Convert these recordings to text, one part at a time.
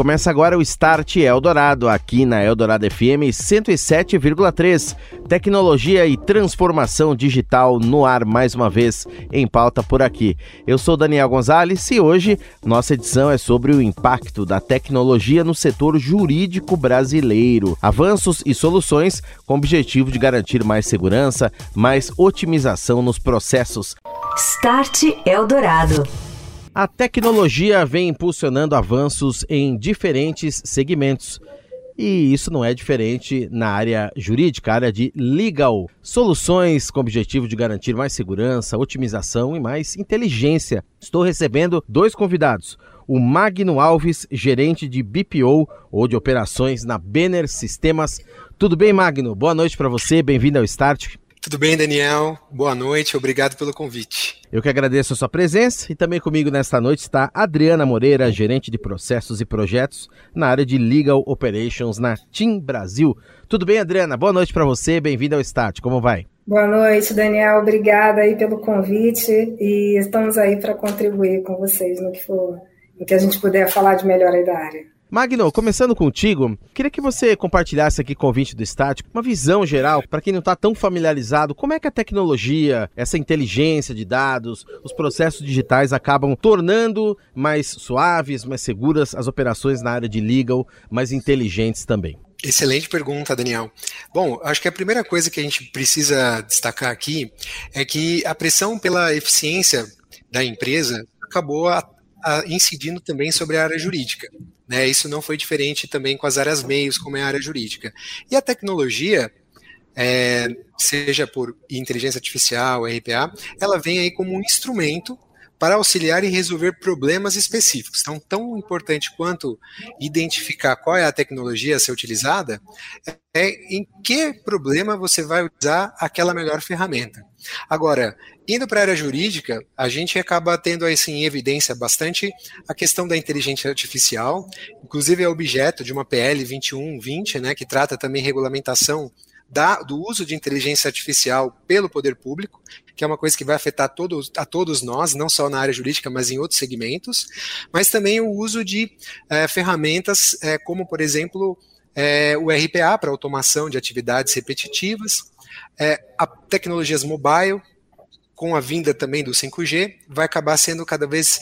Começa agora o Start Eldorado, aqui na Eldorado FM 107,3. Tecnologia e transformação digital no ar mais uma vez em pauta por aqui. Eu sou Daniel Gonzalez e hoje nossa edição é sobre o impacto da tecnologia no setor jurídico brasileiro. Avanços e soluções com o objetivo de garantir mais segurança, mais otimização nos processos. Start Eldorado. A tecnologia vem impulsionando avanços em diferentes segmentos. E isso não é diferente na área jurídica, área de legal. Soluções com o objetivo de garantir mais segurança, otimização e mais inteligência. Estou recebendo dois convidados. O Magno Alves, gerente de BPO ou de operações na Benner Sistemas. Tudo bem, Magno? Boa noite para você, bem-vindo ao Start. Tudo bem, Daniel? Boa noite, obrigado pelo convite. Eu que agradeço a sua presença e também comigo nesta noite está Adriana Moreira, gerente de processos e projetos na área de Legal Operations na TIM Brasil. Tudo bem, Adriana? Boa noite para você, bem-vinda ao Start. Como vai? Boa noite, Daniel. Obrigada aí pelo convite e estamos aí para contribuir com vocês no que for, no que a gente puder falar de melhor aí da área. Magno, começando contigo, queria que você compartilhasse aqui com o ouvinte do Start uma visão geral, para quem não está tão familiarizado, como é que a tecnologia, essa inteligência de dados, os processos digitais acabam tornando mais suaves, mais seguras as operações na área de legal, mais inteligentes também. Excelente pergunta, Daniel. Bom, acho que a primeira coisa que a gente precisa destacar aqui é que a pressão pela eficiência da empresa acabou incidindo também sobre a área jurídica. Né? Isso não foi diferente também com as áreas meios, como é a área jurídica. E a tecnologia, é, seja por inteligência artificial, RPA, ela vem aí como um instrumento para auxiliar e resolver problemas específicos. Então, tão importante quanto identificar qual é a tecnologia a ser utilizada, é em que problema você vai usar aquela melhor ferramenta. Agora, indo para a área jurídica, a gente acaba tendo assim, em evidência bastante a questão da inteligência artificial, inclusive é objeto de uma PL 2120, né, que trata também regulamentação da, do uso de inteligência artificial pelo poder público, que é uma coisa que vai afetar todos, a todos nós, não só na área jurídica, mas em outros segmentos, mas também o uso de é, ferramentas é, como, por exemplo, é, o RPA para automação de atividades repetitivas, a tecnologias mobile, com a vinda também do 5G, vai acabar sendo cada vez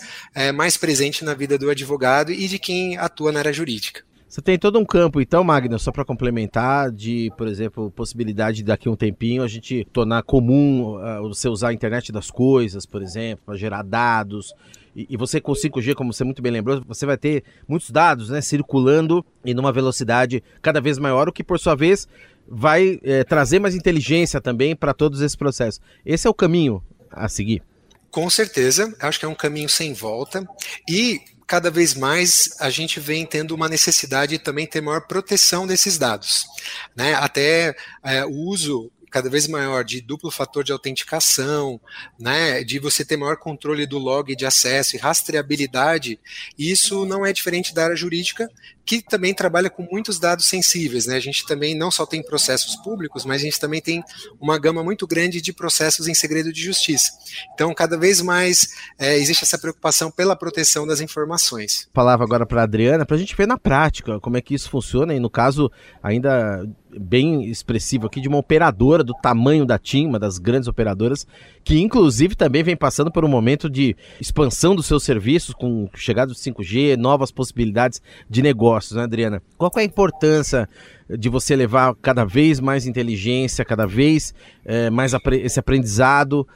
mais presente na vida do advogado e de quem atua na área jurídica. Você tem todo um campo, então, Magno, só para complementar, de, por exemplo, possibilidade de daqui a um tempinho a gente tornar comum uh, você usar a internet das coisas, por exemplo, para gerar dados. E, e, você com 5G, como você muito bem lembrou, você vai ter muitos dados né, circulando e numa velocidade cada vez maior, o que, por sua vez, vai é, trazer mais inteligência também para todos esses processos. Esse é o caminho a seguir. Com certeza, acho que é um caminho sem volta. E cada vez mais a gente vem tendo uma necessidade de também ter maior proteção desses dados. Né? Até é, o uso cada vez maior de duplo fator de autenticação, né, de você ter maior controle do log de acesso e rastreabilidade, isso não é diferente da área jurídica, que também trabalha com muitos dados sensíveis. Né? A gente também não só tem processos públicos, mas a gente também tem uma gama muito grande de processos em segredo de justiça. Então, cada vez mais é, existe essa preocupação pela proteção das informações. Palavra agora para a Adriana, para a gente ver na prática como é que isso funciona, e no caso, ainda bem expressivo aqui, de uma operadora do tamanho da TIM, uma das grandes operadoras, que inclusive também vem passando por um momento de expansão dos seus serviços, com chegada do 5G, novas possibilidades de negócio negócios, né, Adriana? Qual é a importância de você levar cada vez mais inteligência, cada vez é, mais esse aprendizado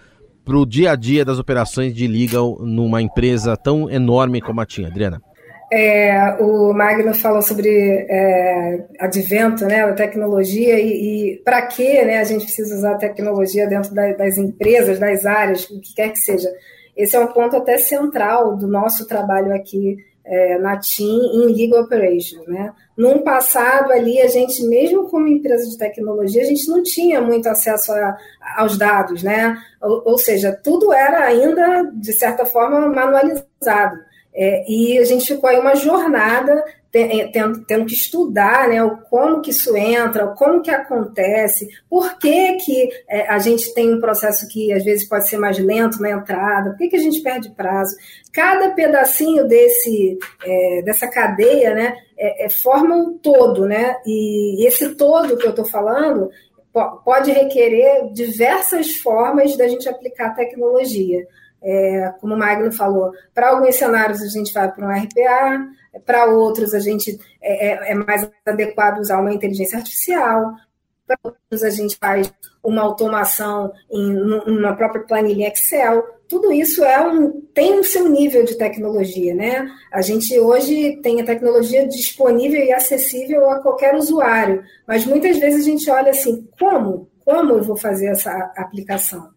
para o dia a dia das operações de legal numa empresa tão enorme como a TIM, Adriana? É, o Magno falou sobre é, advento, né, a tecnologia e, e para que né, a gente precisa usar a tecnologia dentro da, das empresas, das áreas, o que quer que seja. Esse é um ponto até central do nosso trabalho aqui é, na TIM em Legal Operations. Né? Num passado ali, a gente, mesmo como empresa de tecnologia, a gente não tinha muito acesso a, aos dados, né? Ou, ou, seja, tudo era ainda, de certa forma, manualizado. É, e a gente ficou aí uma jornada tendo, tendo, que estudar né, como que isso entra, como que acontece, por que, que é, a gente tem um processo que às vezes pode ser mais lento na entrada, por que, que a gente perde prazo. Cada pedacinho desse, é, dessa cadeia né, é, é forma um todo, né? E esse todo que eu estou falando pode requerer diversas formas da gente aplicar tecnologia. É, como o Magno falou, para alguns cenários a gente vai para um RPA, para outros a gente é, é, é, mais adequado usar uma inteligência artificial, para outros a gente faz uma automação em uma própria planilha Excel. Tudo isso é um, tem o seu nível de tecnologia, né? A gente hoje tem a tecnologia disponível e acessível a qualquer usuário, mas muitas vezes a gente olha assim, como? Como eu vou fazer essa aplicação?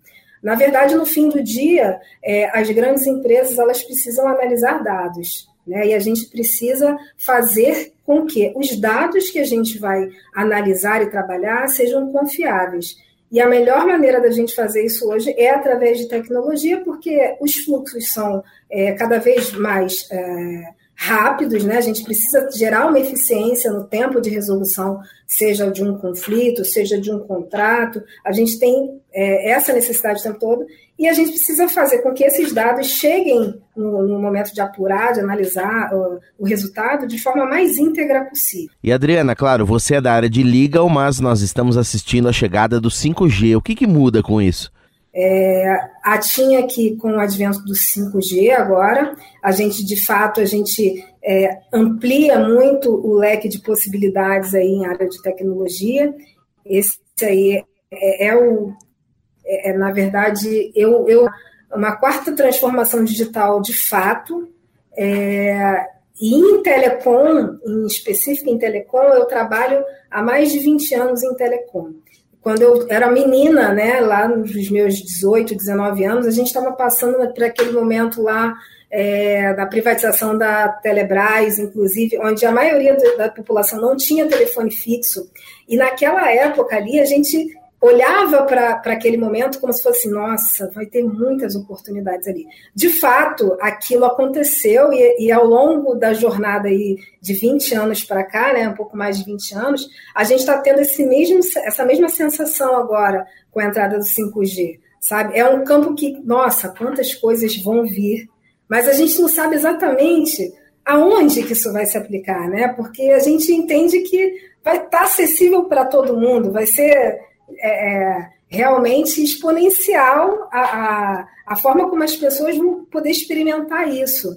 Na verdade, no fim do dia, é, as grandes empresas elas precisam analisar dados. Né? E a gente precisa fazer com que os dados que a gente vai analisar e trabalhar sejam confiáveis. E a melhor maneira da gente fazer isso hoje é através de tecnologia, porque os fluxos são é, cada vez mais é, rápidos, né? A gente precisa gerar uma eficiência no tempo de resolução, seja de um conflito, seja de um contrato. A gente tem é, essa necessidade o tempo todo e a gente precisa fazer com que esses dados cheguem no, no momento de apurar, de analisar o, resultado de forma mais íntegra possível. E Adriana, claro, você é da área de legal, mas nós estamos assistindo a chegada do 5G. O que, que muda com isso? É, a TIM aqui com o advento do 5G agora, a gente de fato a gente é, amplia muito o leque de possibilidades aí em área de tecnologia. Esse aí é, é o é, é, na verdade eu, eu uma quarta transformação digital de fato. É, e em telecom, em específico em telecom, eu trabalho há mais de 20 anos em telecom quando eu era menina, né, lá nos meus 18, 19 anos, a gente estava passando por aquele momento lá é, da privatização da Telebrás, inclusive, onde a maioria da população não tinha telefone fixo. E naquela época ali, a gente olhava para aquele momento como se fosse, nossa, vai ter muitas oportunidades ali. De fato, aquilo aconteceu e, e ao longo da jornada aí de 20 anos para cá, né, um pouco mais de 20 anos, a gente está tendo esse mesmo, essa mesma sensação agora com a entrada do 5G, sabe? É um campo que, nossa, quantas coisas vão vir, mas a gente não sabe exatamente aonde que isso vai se aplicar, né? Porque a gente entende que vai estar tá acessível para todo mundo, vai ser é, é, realmente exponencial a, a, a forma como as pessoas vão poder experimentar isso.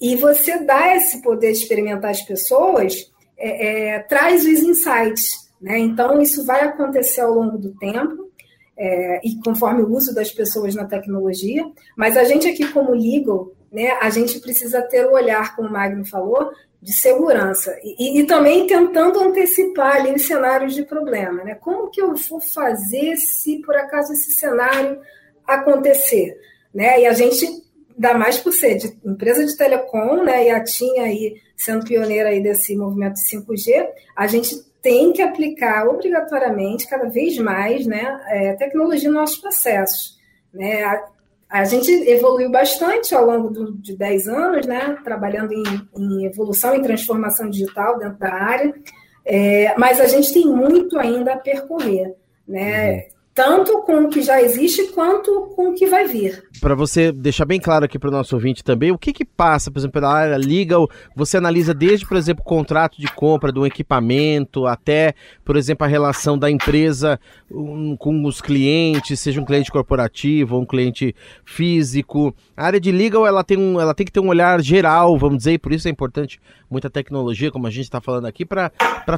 E você dá esse poder de experimentar as pessoas é, é, traz os insights. Né? Então, isso vai acontecer ao longo do tempo. É, e conforme o uso das pessoas na tecnologia, mas a gente aqui como legal, né, a gente precisa ter o olhar, como o Magno falou, de segurança e, e, também tentando antecipar ali os cenários de problema, né? Como que eu vou fazer se por acaso esse cenário acontecer, né? E a gente dá mais por ser de empresa de telecom, né? E a tinha aí sendo pioneira aí desse movimento de 5G, a gente tem que aplicar obrigatoriamente cada vez mais, né? É, tecnologia nos nossos processos, né? A gente evoluiu bastante ao longo do, de 10 anos, né, trabalhando em, em, evolução e transformação digital dentro da área, é, mas a gente tem muito ainda a percorrer. Né? Uhum tanto com o que já existe quanto com o que vai vir. Para você deixar bem claro aqui para o nosso ouvinte também, o que que passa, por exemplo, pela área legal, você analisa desde, por exemplo, o contrato de compra de um equipamento até, por exemplo, a relação da empresa com os clientes, seja um cliente corporativo ou um cliente físico. A área de legal, ela tem, um, ela tem que ter um olhar geral, vamos dizer, e por isso é importante muita tecnologia, como a gente está falando aqui, para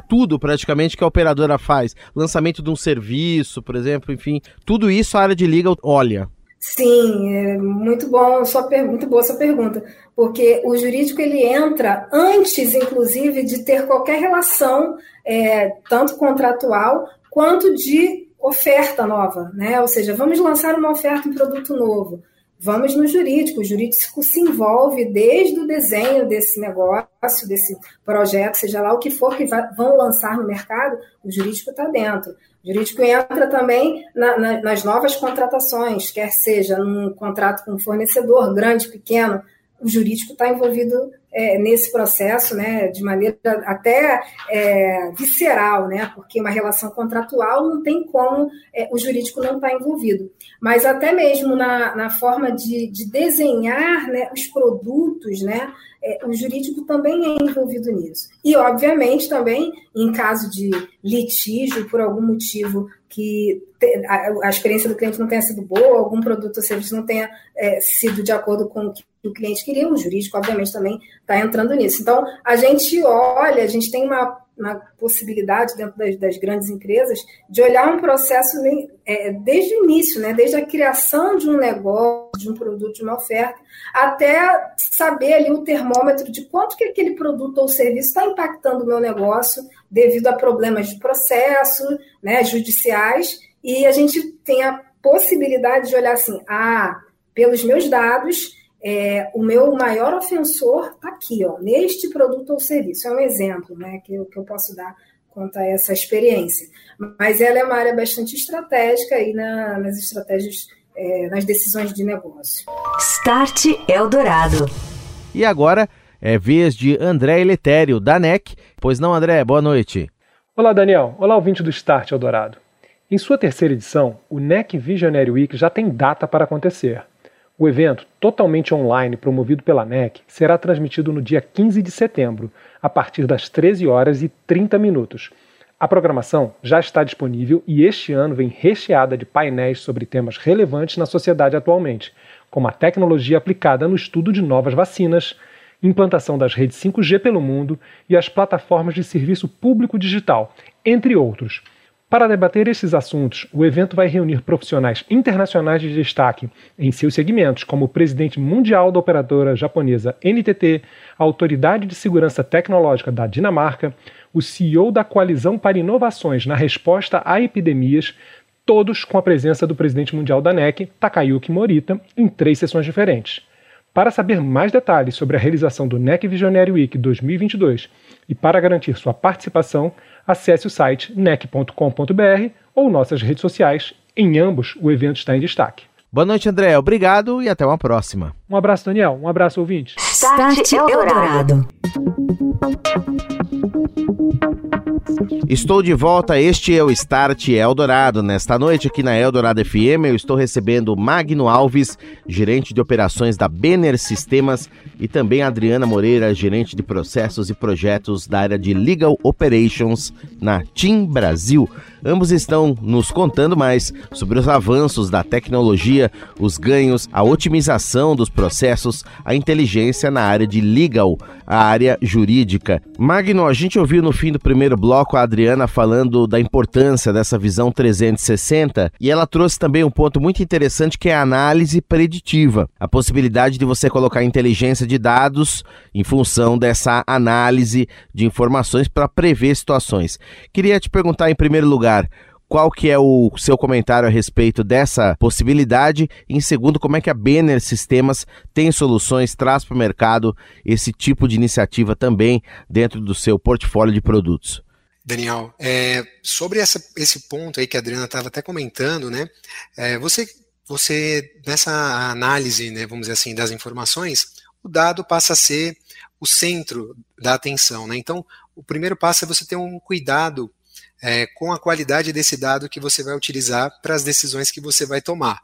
tudo praticamente que a operadora faz. Lançamento de um serviço, por exemplo, enfim, tudo isso a área de legal olha. Sim, é muito bom, sua muito boa sua pergunta, porque o jurídico ele entra antes, inclusive, de ter qualquer relação, é, tanto contratual quanto de oferta nova, né? Ou seja, vamos lançar uma oferta, um produto novo. Vamos no jurídico. O jurídico se envolve desde o desenho desse negócio, desse projeto, seja lá o que for que vão lançar no mercado, o jurídico está dentro. O jurídico entra também na, na, nas novas contratações, quer seja num contrato com fornecedor, grande, pequeno, o jurídico está envolvido é, nesse processo, né, de maneira até é, visceral, né, porque uma relação contratual não tem como é, o jurídico não estar tá envolvido. Mas até mesmo na, na forma de, de desenhar né, os produtos, né, é, o jurídico também é envolvido nisso. E, obviamente, também, em caso de litígio, por algum motivo que a, a experiência do cliente não tenha sido boa, algum produto ou serviço não tenha é, sido de acordo com o que o cliente queria, o jurídico, obviamente, também está entrando nisso. Então, a gente olha, a gente tem uma uma possibilidade dentro das, das, grandes empresas de olhar um processo é, desde o início, né? desde a criação de um negócio, de um produto, de uma oferta, até saber ali o termômetro de quanto que aquele produto ou serviço está impactando o meu negócio devido a problemas de processo, né, judiciais, e a gente tem a possibilidade de olhar assim, ah, pelos meus dados, é, o meu maior ofensor está aqui, ó, neste produto ou serviço. É um exemplo né, que, eu, que eu posso dar quanto a essa experiência. Mas ela é uma área bastante estratégica aí na, nas estratégias, é, nas decisões de negócio. Start Eldorado. E agora é vez de André Eletério, da NEC. Pois não, André, boa noite. Olá, Daniel. Olá, ouvinte do Start Eldorado. Em sua terceira edição, o NEC Visionary Week já tem data para acontecer. O evento, totalmente online, promovido pela NEC, será transmitido no dia 15 de setembro, a partir das 13 horas e 30 minutos. A programação já está disponível e este ano vem recheada de painéis sobre temas relevantes na sociedade atualmente, como a tecnologia aplicada no estudo de novas vacinas, implantação das redes 5G pelo mundo e as plataformas de serviço público digital, entre outros. Para debater esses assuntos, o evento vai reunir profissionais internacionais de destaque em seus segmentos, como o presidente mundial da operadora japonesa NTT, a Autoridade de Segurança Tecnológica da Dinamarca, o CEO da Coalizão para Inovações na Resposta a Epidemias, todos com a presença do presidente mundial da NEC, Takayuki Morita, em três sessões diferentes. Para saber mais detalhes sobre a realização do NEC Visionary Week 2022 e para garantir sua participação, acesse o site nec.com.br ou nossas redes sociais. Em ambos, o evento está em destaque. Boa noite, André. Obrigado e até uma próxima. Um abraço, Daniel. Um abraço, ouvinte. Start Eldorado. Estou de volta, este é o Start Eldorado. Nesta noite aqui na Eldorado FM eu estou recebendo Magno Alves, gerente de operações da Benner Sistemas e também Adriana Moreira, gerente de processos e projetos da área de Legal Operations na TIM Brasil. Ambos estão nos contando mais sobre os avanços da tecnologia, os ganhos, a otimização dos processos, a inteligência na área de legal, a área jurídica. Magno, a gente ouviu no fim do primeiro bloco a Adriana falando da importância dessa visão 360 e ela trouxe também um ponto muito interessante que é a análise preditiva, a possibilidade de você colocar inteligência de dados em função dessa análise de informações para prever situações. Queria te perguntar em primeiro lugar, qual que é o seu comentário a respeito dessa possibilidade? Em segundo, como é que a Benner Sistemas tem soluções, traz para o mercado esse tipo de iniciativa também dentro do seu portfólio de produtos? Daniel, é, sobre essa, esse ponto aí que a Adriana estava até comentando, né? É, você, você nessa análise, né, vamos dizer assim, das informações, o dado passa a ser o centro da atenção, né? Então, o primeiro passo é você ter um cuidado é, com a qualidade desse dado que você vai utilizar para as decisões que você vai tomar.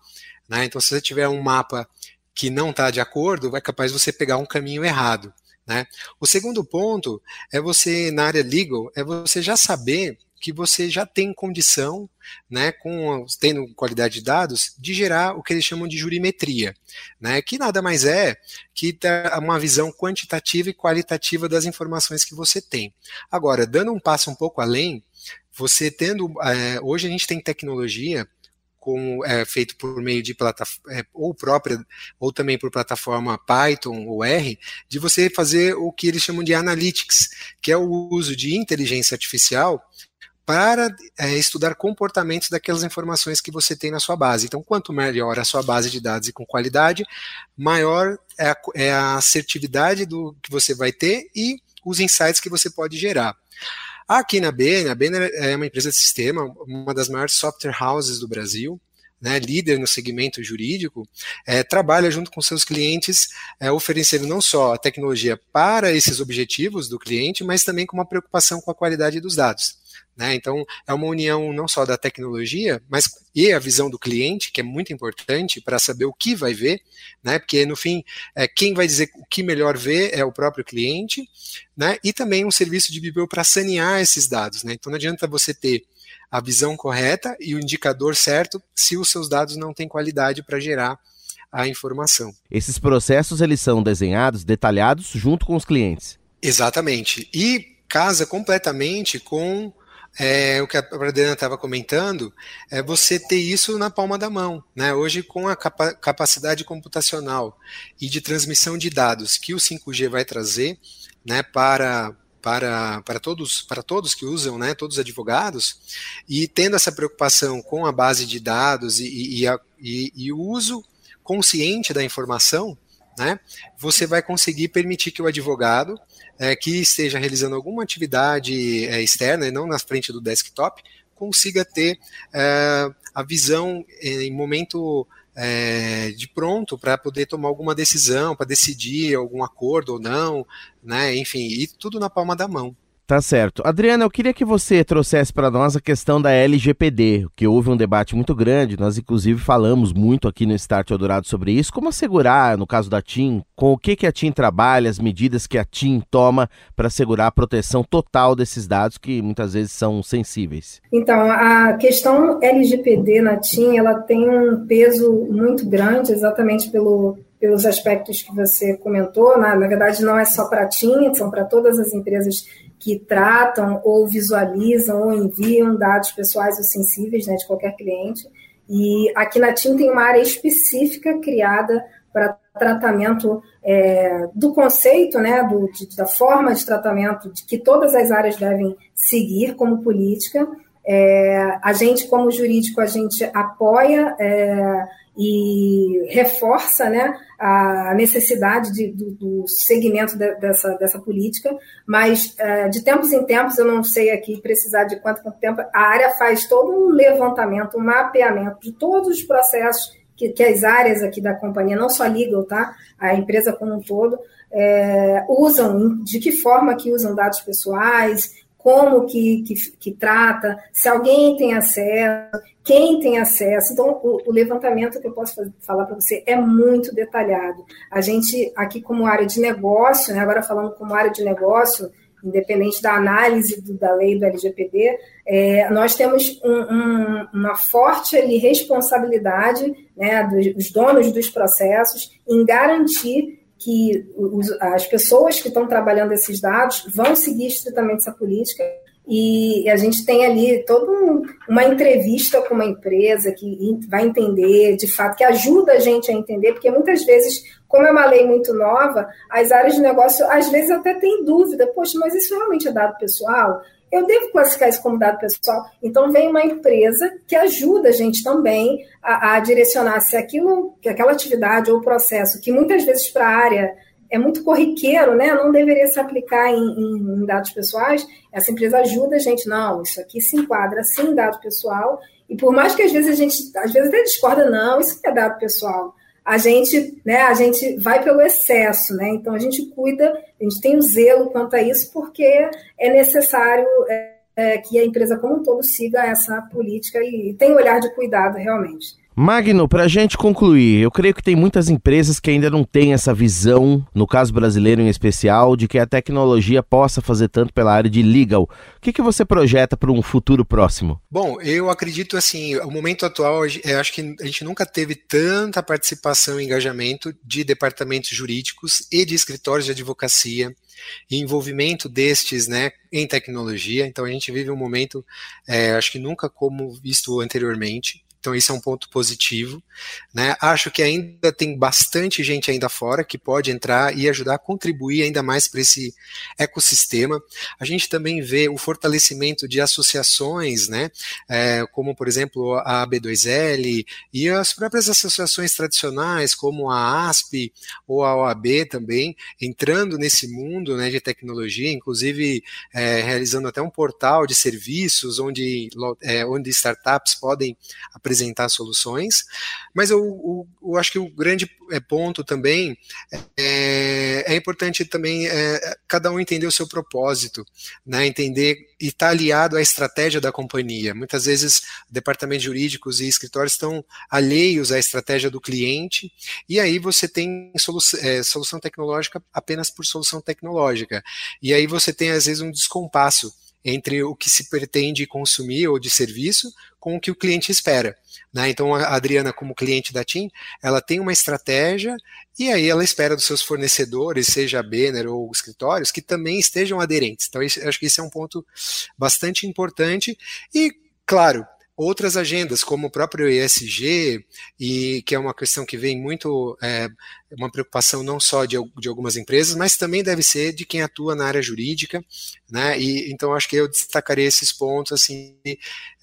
Né? Então, se você tiver um mapa que não está de acordo, vai capaz de você pegar um caminho errado. Né? O segundo ponto é você, na área legal, é você já saber que você já tem condição, né, com tendo qualidade de dados, de gerar o que eles chamam de jurimetria, né, que nada mais é que uma visão quantitativa e qualitativa das informações que você tem. Agora, dando um passo um pouco além, você tendo. É, hoje a gente tem tecnologia com, é, feito por meio de plataforma, é, ou própria, ou também por plataforma Python ou R, de você fazer o que eles chamam de analytics, que é o uso de inteligência artificial para é, estudar comportamentos daquelas informações que você tem na sua base. Então, quanto melhor a sua base de dados e com qualidade, maior é a, é a assertividade do que você vai ter e os insights que você pode gerar. Aqui na Banner, a Banner é uma empresa de sistema, uma das maiores software houses do Brasil, né, líder no segmento jurídico, é, trabalha junto com seus clientes, é, oferecendo não só a tecnologia para esses objetivos do cliente, mas também com uma preocupação com a qualidade dos dados. Né? Então, é uma união não só da tecnologia, mas e a visão do cliente, que é muito importante para saber o que vai ver, né? porque no fim, é, quem vai dizer o que melhor ver é o próprio cliente, né? e também um serviço de BBO para sanear esses dados. Né? Então, não adianta você ter a visão correta e o indicador certo se os seus dados não têm qualidade para gerar a informação. Esses processos eles são desenhados, detalhados junto com os clientes. Exatamente. E casa completamente com é, o que a Adriana estava comentando, é você ter isso na palma da mão. Né? Hoje, com a capa capacidade computacional e de transmissão de dados que o 5G vai trazer né, para, para, para, todos, para todos que usam, né, todos os advogados, e tendo essa preocupação com a base de dados e, e, a, e, e o uso consciente da informação, né, você vai conseguir permitir que o advogado é, que esteja realizando alguma atividade é, externa e não na frente do desktop consiga ter é, a visão em momento é, de pronto para poder tomar alguma decisão, para decidir algum acordo ou não, né? Enfim, e tudo na palma da mão. Tá certo. Adriana, eu queria que você trouxesse para nós a questão da LGPD, que houve um debate muito grande, nós inclusive falamos muito aqui no Start Eldorado sobre isso, como assegurar, no caso da TIM, com o que, que a TIM trabalha, as medidas que a TIM toma para assegurar a proteção total desses dados que muitas vezes são sensíveis. Então, a questão LGPD na TIM, ela tem um peso muito grande, exatamente pelo pelos aspectos que você comentou, na, na verdade não é só para a TIM, são para todas as empresas que tratam ou visualizam ou enviam dados pessoais ou sensíveis né, de qualquer cliente. E aqui na TIM tem uma área específica criada para tratamento é, do conceito, né, do, de, da forma de tratamento de que todas as áreas devem seguir como política. É, a gente, como jurídico, a gente apoia é, e reforça né, a necessidade de, do, do, segmento de, dessa, dessa política, mas uh, de tempos em tempos, eu não sei aqui precisar de quanto, quanto tempo, a área faz todo um levantamento, um mapeamento de todos os processos que, que as áreas aqui da companhia, não só legal, tá? a empresa como um todo, é, usam, de que forma que usam dados pessoais, como que, que, que, trata, se alguém tem acesso, quem tem acesso. Então, o, o levantamento que eu posso falar para você é muito detalhado. A gente, aqui como área de negócio, né, agora falando como área de negócio, independente da análise do, da lei do LGPD, é, nós temos um, um, uma forte ali, responsabilidade né, dos donos dos processos em garantir que as pessoas que estão trabalhando esses dados vão seguir estritamente essa política e a gente tem ali toda um, uma entrevista com uma empresa que vai entender, de fato, que ajuda a gente a entender, porque muitas vezes, como é uma lei muito nova, as áreas de negócio às vezes até têm dúvida, poxa, mas isso realmente é dado pessoal? eu devo classificar isso como dado pessoal. Então vem uma empresa que ajuda a gente também a, a direcionar se aquilo, que aquela atividade ou processo que muitas vezes para a área é muito corriqueiro, né? Não deveria se aplicar em, em, em, dados pessoais. Essa empresa ajuda a gente, não, isso aqui se enquadra sim em dado pessoal. E por mais que às vezes a gente, às vezes até discorda, não, isso é dado pessoal a gente, né, a gente vai pelo excesso, né? Então a gente cuida, a gente tem um zelo quanto a isso, porque é necessário é, é, que a empresa como um todo siga essa política e, e tem um olhar de cuidado realmente. Magno, para a gente concluir, eu creio que tem muitas empresas que ainda não têm essa visão, no caso brasileiro em especial, de que a tecnologia possa fazer tanto pela área de legal. O que, que você projeta para um futuro próximo? Bom, eu acredito assim, o momento atual, acho que a gente nunca teve tanta participação e engajamento de departamentos jurídicos e de escritórios de advocacia e envolvimento destes né, em tecnologia. Então a gente vive um momento, é, acho que nunca como visto anteriormente. Então, isso é um ponto positivo. Né? Acho que ainda tem bastante gente ainda fora que pode entrar e ajudar a contribuir ainda mais para esse ecossistema. A gente também vê o fortalecimento de associações, né? É, como, por exemplo, a B2L e as próprias associações tradicionais, como a ASP ou a OAB também, entrando nesse mundo né, de tecnologia, inclusive é, realizando até um portal de serviços onde, é, onde startups podem apresentar soluções. Mas eu, eu, eu acho que o grande é, ponto também é, é importante também é, cada um entender o seu propósito, né, entender e estar tá aliado à estratégia da companhia. Muitas vezes departamentos jurídicos e escritórios estão alheios à estratégia do cliente, e aí você tem solu é, solução tecnológica apenas por solução tecnológica. E aí você tem, às vezes, um descompasso entre o que se pretende consumir ou de serviço com o que o cliente espera. Né? Então, a Adriana, como cliente da TIM, ela tem uma estratégia e aí ela espera dos seus fornecedores, seja a Banner ou escritórios, que também estejam aderentes. Então, isso, acho que esse é um ponto bastante importante. E, claro, outras agendas, como o próprio ESG, e que é uma questão que vem muito, é, uma preocupação não só de, de algumas empresas, mas também deve ser de quem atua na área jurídica, né? E então acho que eu destacaria esses pontos assim,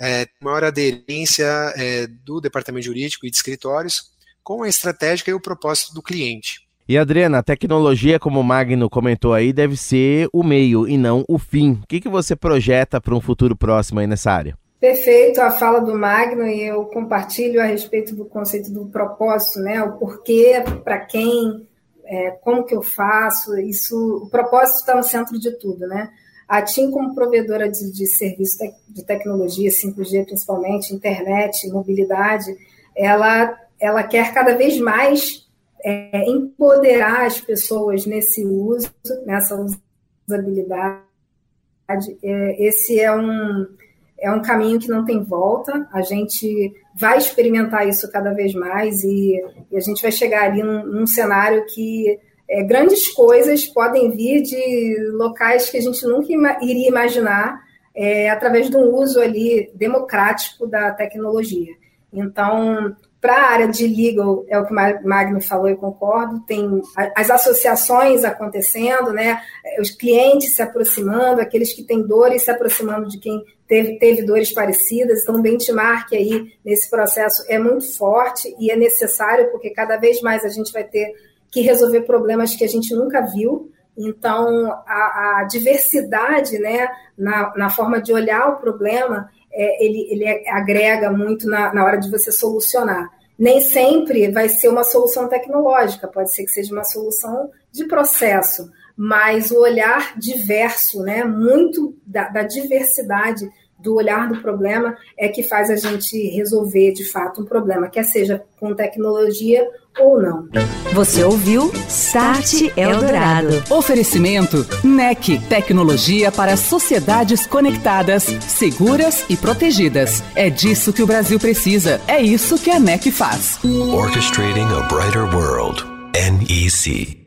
é, maior aderência é, do departamento jurídico e de escritórios com a estratégia e o propósito do cliente. E Adriana, a tecnologia, como o Magno comentou aí, deve ser o meio e não o fim. O que, que você projeta para um futuro próximo aí nessa área? Perfeito a fala do Magno e eu compartilho a respeito do conceito do propósito, né? O porquê, para quem, é, como que eu faço, isso, o propósito está no centro de tudo, né? A TIM, como provedora de, de serviço de tecnologia, 5G principalmente, internet, mobilidade, ela, ela quer cada vez mais é, empoderar as pessoas nesse uso, nessa usabilidade. É, esse é um é um caminho que não tem volta. A gente vai experimentar isso cada vez mais e, e a gente vai chegar ali num, num cenário que é, grandes coisas podem vir de locais que a gente nunca ima iria imaginar é, através de um uso ali democrático da tecnologia. Então, para a área de legal, é o que o Magno falou, eu concordo, tem as associações acontecendo, né? os clientes se aproximando, aqueles que têm dores se aproximando de quem teve, teve dores parecidas, então o benchmark aí nesse processo é muito forte e é necessário, porque cada vez mais a gente vai ter que resolver problemas que a gente nunca viu, então a, a diversidade né, na, na forma de olhar o problema é, ele, ele agrega muito na, na hora de você solucionar. Nem sempre vai ser uma solução tecnológica, pode ser que seja uma solução de processo, mas o olhar diverso, né, muito da, da diversidade do olhar do problema é que faz a gente resolver de fato um problema, quer seja com tecnologia ou não. Você ouviu Start Eldorado. Oferecimento NEC, tecnologia para sociedades conectadas, seguras e protegidas. É disso que o Brasil precisa. É isso que a NEC faz. Orchestrating a brighter world. NEC.